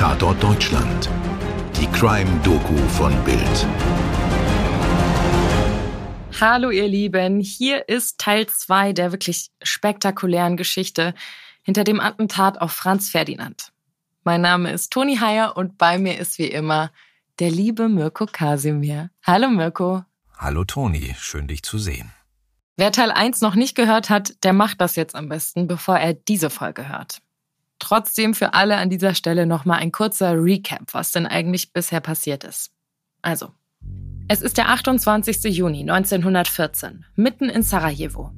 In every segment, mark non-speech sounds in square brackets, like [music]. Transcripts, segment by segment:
Tatort Deutschland. Die Crime-Doku von Bild. Hallo ihr Lieben, hier ist Teil 2 der wirklich spektakulären Geschichte hinter dem Attentat auf Franz Ferdinand. Mein Name ist Toni Heyer und bei mir ist wie immer der liebe Mirko Kasimir. Hallo Mirko. Hallo Toni, schön dich zu sehen. Wer Teil 1 noch nicht gehört hat, der macht das jetzt am besten, bevor er diese Folge hört. Trotzdem für alle an dieser Stelle nochmal ein kurzer Recap, was denn eigentlich bisher passiert ist. Also, es ist der 28. Juni 1914, mitten in Sarajevo.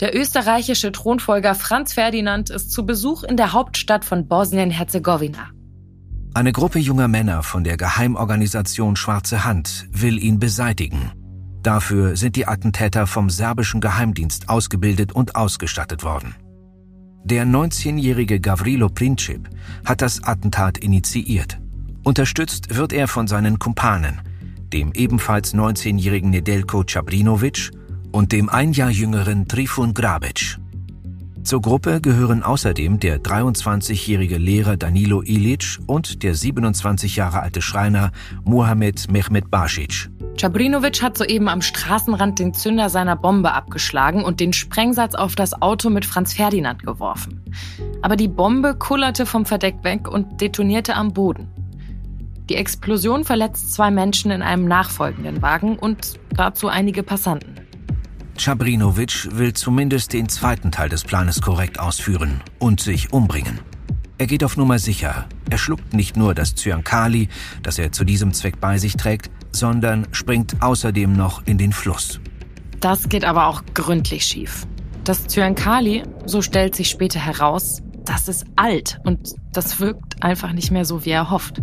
Der österreichische Thronfolger Franz Ferdinand ist zu Besuch in der Hauptstadt von Bosnien-Herzegowina. Eine Gruppe junger Männer von der Geheimorganisation Schwarze Hand will ihn beseitigen. Dafür sind die Attentäter vom serbischen Geheimdienst ausgebildet und ausgestattet worden. Der 19-jährige Gavrilo Princip hat das Attentat initiiert. Unterstützt wird er von seinen Kumpanen, dem ebenfalls 19-jährigen Nedelko Čabrinovic und dem ein Jahr jüngeren Trifun Grabic. Zur Gruppe gehören außerdem der 23-jährige Lehrer Danilo Ilic und der 27 Jahre alte Schreiner Mohamed Mehmet Basic. Čabrinovic hat soeben am Straßenrand den Zünder seiner Bombe abgeschlagen und den Sprengsatz auf das Auto mit Franz Ferdinand geworfen. Aber die Bombe kullerte vom Verdeck weg und detonierte am Boden. Die Explosion verletzt zwei Menschen in einem nachfolgenden Wagen und dazu einige Passanten. Čabrinovic will zumindest den zweiten Teil des Planes korrekt ausführen und sich umbringen. Er geht auf Nummer sicher. Er schluckt nicht nur das Zyankali, das er zu diesem Zweck bei sich trägt, sondern springt außerdem noch in den Fluss. Das geht aber auch gründlich schief. Das Zyankali, so stellt sich später heraus, das ist alt und das wirkt einfach nicht mehr so, wie er hofft.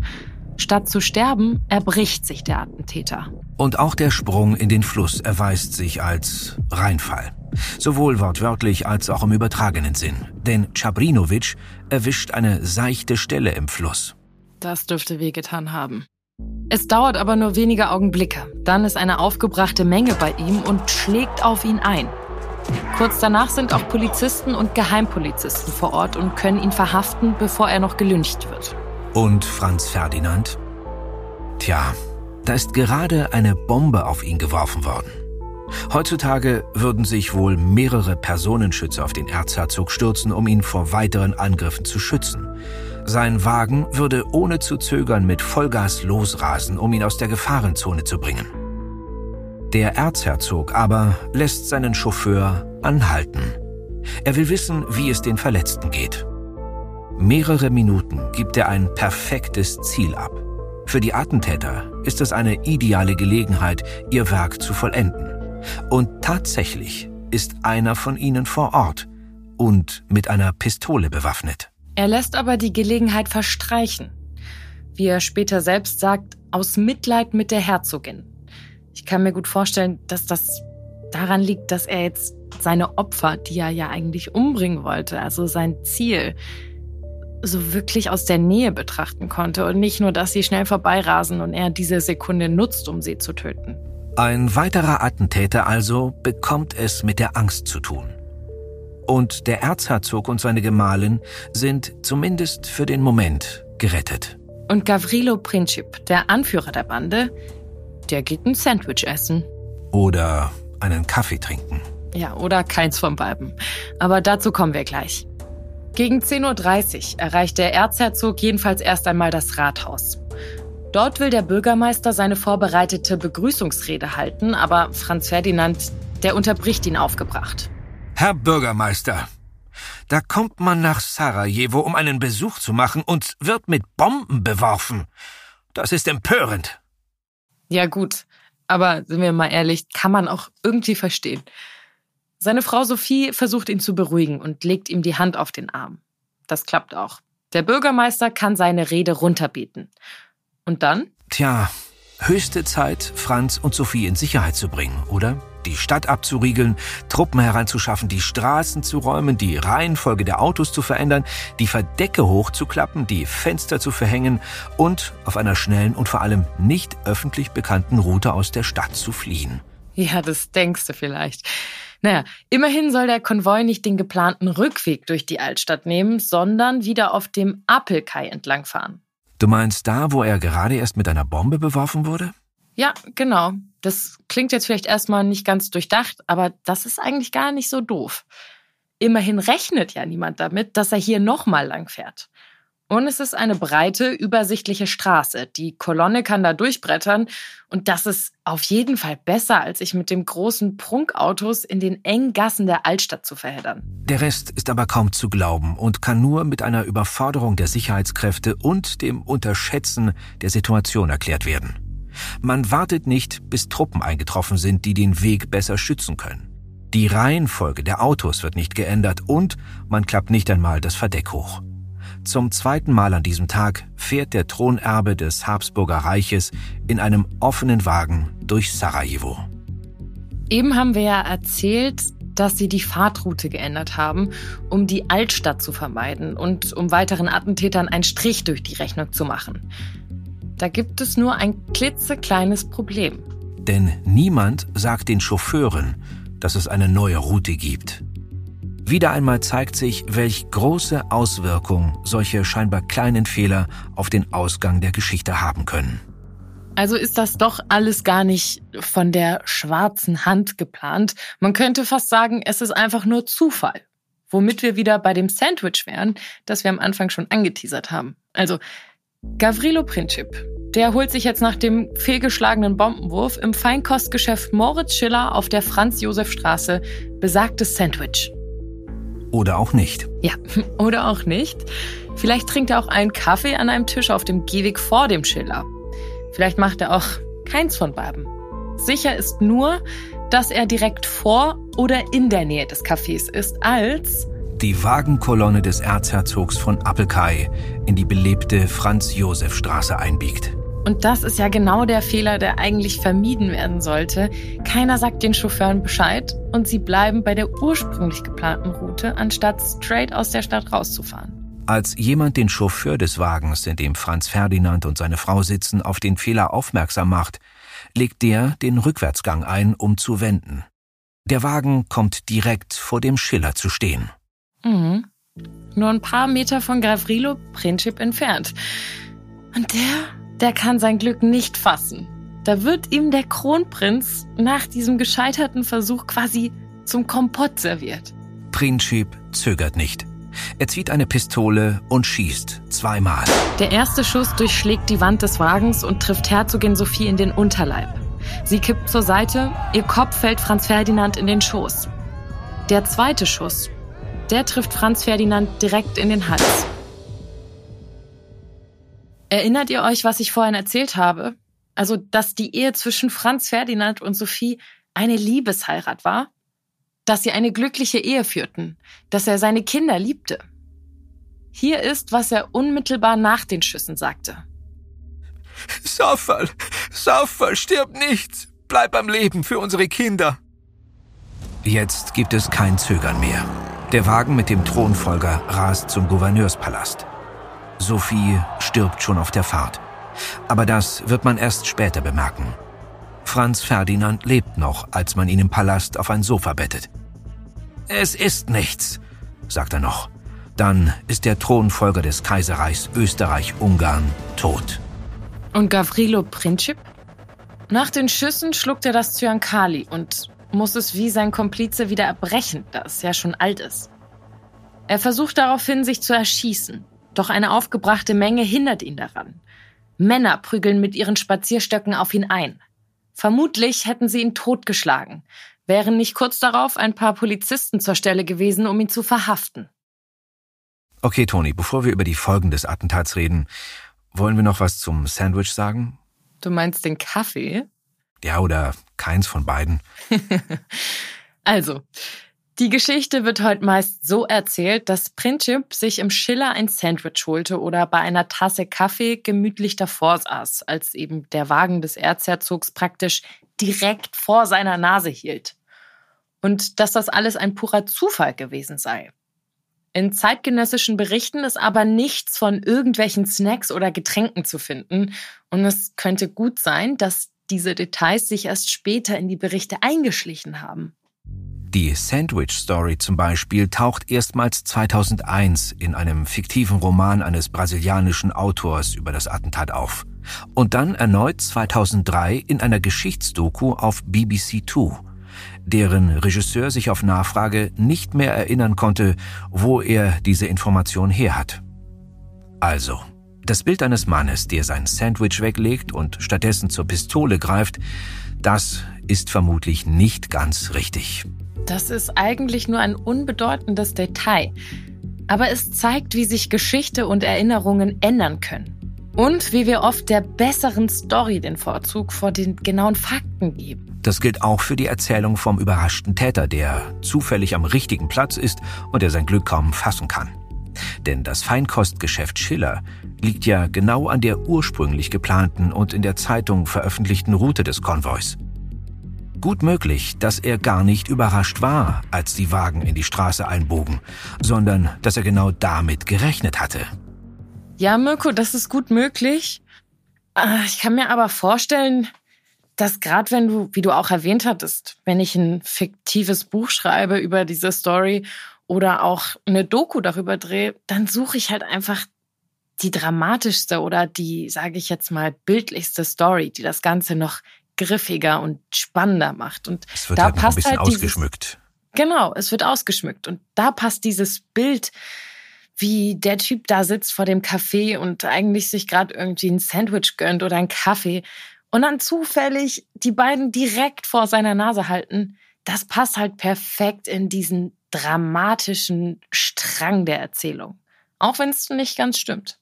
Statt zu sterben, erbricht sich der Attentäter. Und auch der Sprung in den Fluss erweist sich als Reinfall. Sowohl wortwörtlich als auch im übertragenen Sinn. Denn Čabrinovic erwischt eine seichte Stelle im Fluss. Das dürfte wehgetan haben. Es dauert aber nur wenige Augenblicke. Dann ist eine aufgebrachte Menge bei ihm und schlägt auf ihn ein. Kurz danach sind auch Polizisten und Geheimpolizisten vor Ort und können ihn verhaften, bevor er noch gelüncht wird. Und Franz Ferdinand? Tja, da ist gerade eine Bombe auf ihn geworfen worden. Heutzutage würden sich wohl mehrere Personenschützer auf den Erzherzog stürzen, um ihn vor weiteren Angriffen zu schützen. Sein Wagen würde ohne zu zögern mit Vollgas losrasen, um ihn aus der Gefahrenzone zu bringen. Der Erzherzog aber lässt seinen Chauffeur anhalten. Er will wissen, wie es den Verletzten geht. Mehrere Minuten gibt er ein perfektes Ziel ab. Für die Attentäter ist es eine ideale Gelegenheit, ihr Werk zu vollenden. Und tatsächlich ist einer von ihnen vor Ort und mit einer Pistole bewaffnet. Er lässt aber die Gelegenheit verstreichen. Wie er später selbst sagt, aus Mitleid mit der Herzogin. Ich kann mir gut vorstellen, dass das daran liegt, dass er jetzt seine Opfer, die er ja eigentlich umbringen wollte, also sein Ziel, so wirklich aus der Nähe betrachten konnte und nicht nur, dass sie schnell vorbeirasen und er diese Sekunde nutzt, um sie zu töten. Ein weiterer Attentäter also bekommt es mit der Angst zu tun und der Erzherzog und seine Gemahlin sind zumindest für den Moment gerettet. Und Gavrilo Princip, der Anführer der Bande, der geht ein Sandwich essen. Oder einen Kaffee trinken. Ja, oder keins von beiden. Aber dazu kommen wir gleich. Gegen 10.30 Uhr erreicht der Erzherzog jedenfalls erst einmal das Rathaus. Dort will der Bürgermeister seine vorbereitete Begrüßungsrede halten, aber Franz Ferdinand, der unterbricht ihn aufgebracht. Herr Bürgermeister, da kommt man nach Sarajevo, um einen Besuch zu machen und wird mit Bomben beworfen. Das ist empörend. Ja gut, aber sind wir mal ehrlich, kann man auch irgendwie verstehen. Seine Frau Sophie versucht ihn zu beruhigen und legt ihm die Hand auf den Arm. Das klappt auch. Der Bürgermeister kann seine Rede runterbieten. Und dann? Tja, höchste Zeit, Franz und Sophie in Sicherheit zu bringen, oder? die Stadt abzuriegeln, Truppen heranzuschaffen, die Straßen zu räumen, die Reihenfolge der Autos zu verändern, die Verdecke hochzuklappen, die Fenster zu verhängen und auf einer schnellen und vor allem nicht öffentlich bekannten Route aus der Stadt zu fliehen. Ja, das denkst du vielleicht. Naja, immerhin soll der Konvoi nicht den geplanten Rückweg durch die Altstadt nehmen, sondern wieder auf dem Apelkai entlangfahren. Du meinst da, wo er gerade erst mit einer Bombe beworfen wurde? Ja, genau. Das klingt jetzt vielleicht erstmal nicht ganz durchdacht, aber das ist eigentlich gar nicht so doof. Immerhin rechnet ja niemand damit, dass er hier nochmal lang fährt. Und es ist eine breite, übersichtliche Straße. Die Kolonne kann da durchbrettern. Und das ist auf jeden Fall besser, als sich mit dem großen Prunkautos in den engen Gassen der Altstadt zu verheddern. Der Rest ist aber kaum zu glauben und kann nur mit einer Überforderung der Sicherheitskräfte und dem Unterschätzen der Situation erklärt werden. Man wartet nicht, bis Truppen eingetroffen sind, die den Weg besser schützen können. Die Reihenfolge der Autos wird nicht geändert und man klappt nicht einmal das Verdeck hoch. Zum zweiten Mal an diesem Tag fährt der Thronerbe des Habsburger Reiches in einem offenen Wagen durch Sarajevo. Eben haben wir ja erzählt, dass sie die Fahrtroute geändert haben, um die Altstadt zu vermeiden und um weiteren Attentätern einen Strich durch die Rechnung zu machen. Da gibt es nur ein klitzekleines Problem. Denn niemand sagt den Chauffeuren, dass es eine neue Route gibt. Wieder einmal zeigt sich, welch große Auswirkung solche scheinbar kleinen Fehler auf den Ausgang der Geschichte haben können. Also ist das doch alles gar nicht von der schwarzen Hand geplant. Man könnte fast sagen, es ist einfach nur Zufall. Womit wir wieder bei dem Sandwich wären, das wir am Anfang schon angeteasert haben. Also Gavrilo Princip, der holt sich jetzt nach dem fehlgeschlagenen Bombenwurf im Feinkostgeschäft Moritz Schiller auf der Franz-Josef-Straße besagtes Sandwich. Oder auch nicht. Ja, [laughs] oder auch nicht. Vielleicht trinkt er auch einen Kaffee an einem Tisch auf dem Gehweg vor dem Schiller. Vielleicht macht er auch keins von beiden. Sicher ist nur, dass er direkt vor oder in der Nähe des Cafés ist, als die Wagenkolonne des Erzherzogs von Appelkai in die belebte Franz-Josef-Straße einbiegt. Und das ist ja genau der Fehler, der eigentlich vermieden werden sollte. Keiner sagt den Chauffeuren Bescheid und sie bleiben bei der ursprünglich geplanten Route, anstatt straight aus der Stadt rauszufahren. Als jemand den Chauffeur des Wagens, in dem Franz Ferdinand und seine Frau sitzen, auf den Fehler aufmerksam macht, legt der den Rückwärtsgang ein, um zu wenden. Der Wagen kommt direkt vor dem Schiller zu stehen. Mhm. Nur ein paar Meter von Gavrilo Princip entfernt. Und der der kann sein Glück nicht fassen. Da wird ihm der Kronprinz nach diesem gescheiterten Versuch quasi zum Kompott serviert. Princip zögert nicht. Er zieht eine Pistole und schießt zweimal. Der erste Schuss durchschlägt die Wand des Wagens und trifft Herzogin Sophie in den Unterleib. Sie kippt zur Seite, ihr Kopf fällt Franz Ferdinand in den Schoß. Der zweite Schuss, der trifft Franz Ferdinand direkt in den Hals. Erinnert ihr euch, was ich vorhin erzählt habe? Also, dass die Ehe zwischen Franz Ferdinand und Sophie eine Liebesheirat war? Dass sie eine glückliche Ehe führten? Dass er seine Kinder liebte? Hier ist, was er unmittelbar nach den Schüssen sagte. Safal, Safal, stirb nicht! Bleib am Leben für unsere Kinder! Jetzt gibt es kein Zögern mehr. Der Wagen mit dem Thronfolger rast zum Gouverneurspalast. Sophie stirbt schon auf der Fahrt. Aber das wird man erst später bemerken. Franz Ferdinand lebt noch, als man ihn im Palast auf ein Sofa bettet. Es ist nichts, sagt er noch. Dann ist der Thronfolger des Kaiserreichs Österreich-Ungarn tot. Und Gavrilo Princip? Nach den Schüssen schluckt er das Zyankali und muss es wie sein Komplize wieder erbrechen, da es ja schon alt ist. Er versucht daraufhin, sich zu erschießen. Doch eine aufgebrachte Menge hindert ihn daran. Männer prügeln mit ihren Spazierstöcken auf ihn ein. Vermutlich hätten sie ihn totgeschlagen, wären nicht kurz darauf ein paar Polizisten zur Stelle gewesen, um ihn zu verhaften. Okay, Toni, bevor wir über die Folgen des Attentats reden, wollen wir noch was zum Sandwich sagen? Du meinst den Kaffee? Ja, oder keins von beiden. [laughs] also, die Geschichte wird heute meist so erzählt, dass Princip sich im Schiller ein Sandwich holte oder bei einer Tasse Kaffee gemütlich davor saß, als eben der Wagen des Erzherzogs praktisch direkt vor seiner Nase hielt. Und dass das alles ein purer Zufall gewesen sei. In zeitgenössischen Berichten ist aber nichts von irgendwelchen Snacks oder Getränken zu finden. Und es könnte gut sein, dass diese Details sich erst später in die Berichte eingeschlichen haben. Die Sandwich Story zum Beispiel taucht erstmals 2001 in einem fiktiven Roman eines brasilianischen Autors über das Attentat auf. Und dann erneut 2003 in einer Geschichtsdoku auf BBC Two, deren Regisseur sich auf Nachfrage nicht mehr erinnern konnte, wo er diese Information her hat. Also, das Bild eines Mannes, der sein Sandwich weglegt und stattdessen zur Pistole greift, das ist vermutlich nicht ganz richtig. Das ist eigentlich nur ein unbedeutendes Detail. Aber es zeigt, wie sich Geschichte und Erinnerungen ändern können. Und wie wir oft der besseren Story den Vorzug vor den genauen Fakten geben. Das gilt auch für die Erzählung vom überraschten Täter, der zufällig am richtigen Platz ist und der sein Glück kaum fassen kann. Denn das Feinkostgeschäft Schiller liegt ja genau an der ursprünglich geplanten und in der Zeitung veröffentlichten Route des Konvois. Gut möglich, dass er gar nicht überrascht war, als die Wagen in die Straße einbogen, sondern dass er genau damit gerechnet hatte. Ja, Mirko, das ist gut möglich. Ah, ich kann mir aber vorstellen, dass gerade wenn du, wie du auch erwähnt hattest, wenn ich ein fiktives Buch schreibe über diese Story oder auch eine Doku darüber drehe, dann suche ich halt einfach die dramatischste oder die, sage ich jetzt mal, bildlichste Story, die das Ganze noch griffiger und spannender macht. Und es wird da halt passt ein bisschen halt ausgeschmückt. Dieses, genau, es wird ausgeschmückt. Und da passt dieses Bild, wie der Typ da sitzt vor dem Café und eigentlich sich gerade irgendwie ein Sandwich gönnt oder einen Kaffee und dann zufällig die beiden direkt vor seiner Nase halten. Das passt halt perfekt in diesen dramatischen Strang der Erzählung. Auch wenn es nicht ganz stimmt.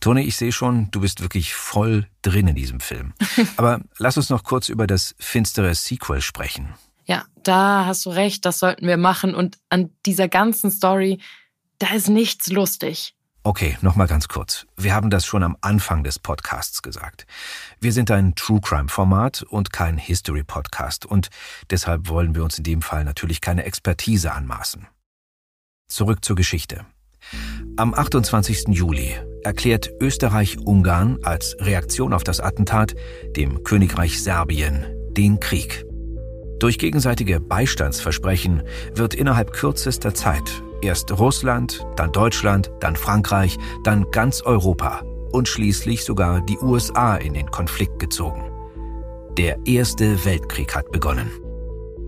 Toni, ich sehe schon, du bist wirklich voll drin in diesem Film. [laughs] Aber lass uns noch kurz über das finstere Sequel sprechen. Ja, da hast du recht, das sollten wir machen. Und an dieser ganzen Story, da ist nichts lustig. Okay, nochmal ganz kurz. Wir haben das schon am Anfang des Podcasts gesagt. Wir sind ein True Crime Format und kein History Podcast und deshalb wollen wir uns in dem Fall natürlich keine Expertise anmaßen. Zurück zur Geschichte. Am 28. Juli erklärt Österreich-Ungarn als Reaktion auf das Attentat dem Königreich Serbien den Krieg. Durch gegenseitige Beistandsversprechen wird innerhalb kürzester Zeit erst Russland, dann Deutschland, dann Frankreich, dann ganz Europa und schließlich sogar die USA in den Konflikt gezogen. Der Erste Weltkrieg hat begonnen.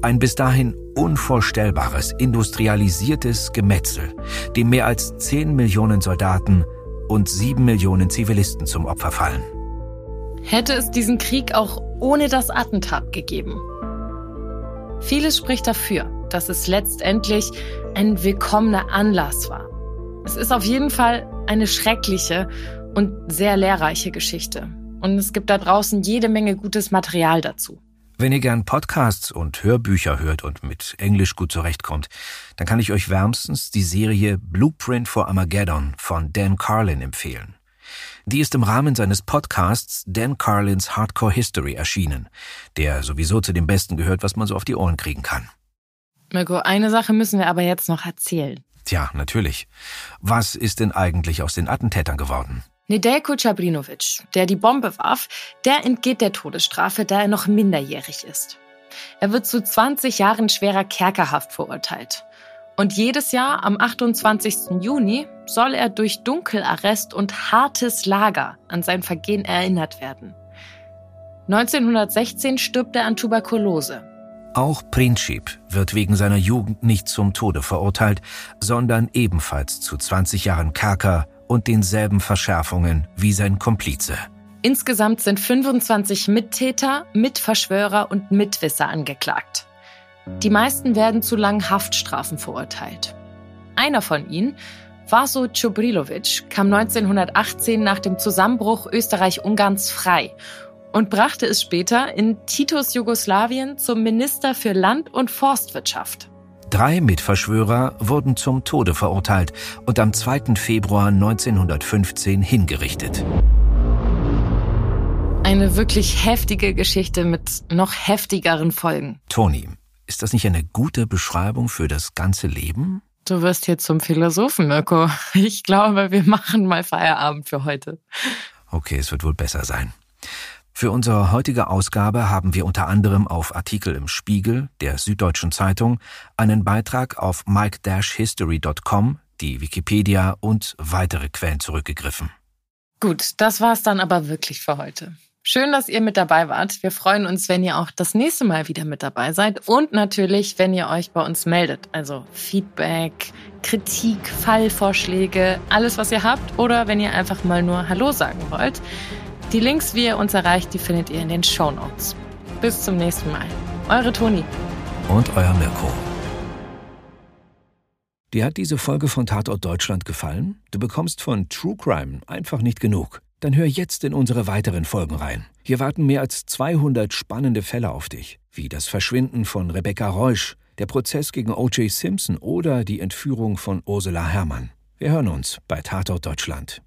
Ein bis dahin unvorstellbares, industrialisiertes Gemetzel, dem mehr als 10 Millionen Soldaten und 7 Millionen Zivilisten zum Opfer fallen. Hätte es diesen Krieg auch ohne das Attentat gegeben? Vieles spricht dafür, dass es letztendlich ein willkommener Anlass war. Es ist auf jeden Fall eine schreckliche und sehr lehrreiche Geschichte. Und es gibt da draußen jede Menge gutes Material dazu. Wenn ihr gern Podcasts und Hörbücher hört und mit Englisch gut zurechtkommt, dann kann ich euch wärmstens die Serie Blueprint for Armageddon von Dan Carlin empfehlen. Die ist im Rahmen seines Podcasts Dan Carlins Hardcore History erschienen, der sowieso zu dem Besten gehört, was man so auf die Ohren kriegen kann. Mirko, eine Sache müssen wir aber jetzt noch erzählen. Tja, natürlich. Was ist denn eigentlich aus den Attentätern geworden? Nedeljko Cabrinovic, der die Bombe warf, der entgeht der Todesstrafe, da er noch minderjährig ist. Er wird zu 20 Jahren schwerer Kerkerhaft verurteilt. Und jedes Jahr am 28. Juni soll er durch Dunkelarrest und hartes Lager an sein Vergehen erinnert werden. 1916 stirbt er an Tuberkulose. Auch Princip wird wegen seiner Jugend nicht zum Tode verurteilt, sondern ebenfalls zu 20 Jahren Kerker und denselben Verschärfungen wie sein Komplize. Insgesamt sind 25 Mittäter, Mitverschwörer und Mitwisser angeklagt. Die meisten werden zu langen Haftstrafen verurteilt. Einer von ihnen, Vaso Czobrilovic, kam 1918 nach dem Zusammenbruch Österreich-Ungarns frei und brachte es später in Titos Jugoslawien zum Minister für Land- und Forstwirtschaft. Drei Mitverschwörer wurden zum Tode verurteilt und am 2. Februar 1915 hingerichtet. Eine wirklich heftige Geschichte mit noch heftigeren Folgen. Toni, ist das nicht eine gute Beschreibung für das ganze Leben? Du wirst hier zum Philosophen, Mirko. Ich glaube, wir machen mal Feierabend für heute. Okay, es wird wohl besser sein. Für unsere heutige Ausgabe haben wir unter anderem auf Artikel im Spiegel, der Süddeutschen Zeitung, einen Beitrag auf mike-history.com, die Wikipedia und weitere Quellen zurückgegriffen. Gut, das war's dann aber wirklich für heute. Schön, dass ihr mit dabei wart. Wir freuen uns, wenn ihr auch das nächste Mal wieder mit dabei seid und natürlich, wenn ihr euch bei uns meldet. Also Feedback, Kritik, Fallvorschläge, alles, was ihr habt oder wenn ihr einfach mal nur Hallo sagen wollt. Die Links, wie ihr uns erreicht, die findet ihr in den Show Notes. Bis zum nächsten Mal. Eure Toni. Und euer Mirko. Dir hat diese Folge von Tatort Deutschland gefallen? Du bekommst von True Crime einfach nicht genug. Dann hör jetzt in unsere weiteren Folgen rein. Hier warten mehr als 200 spannende Fälle auf dich, wie das Verschwinden von Rebecca Reusch, der Prozess gegen O.J. Simpson oder die Entführung von Ursula Herrmann. Wir hören uns bei Tatort Deutschland.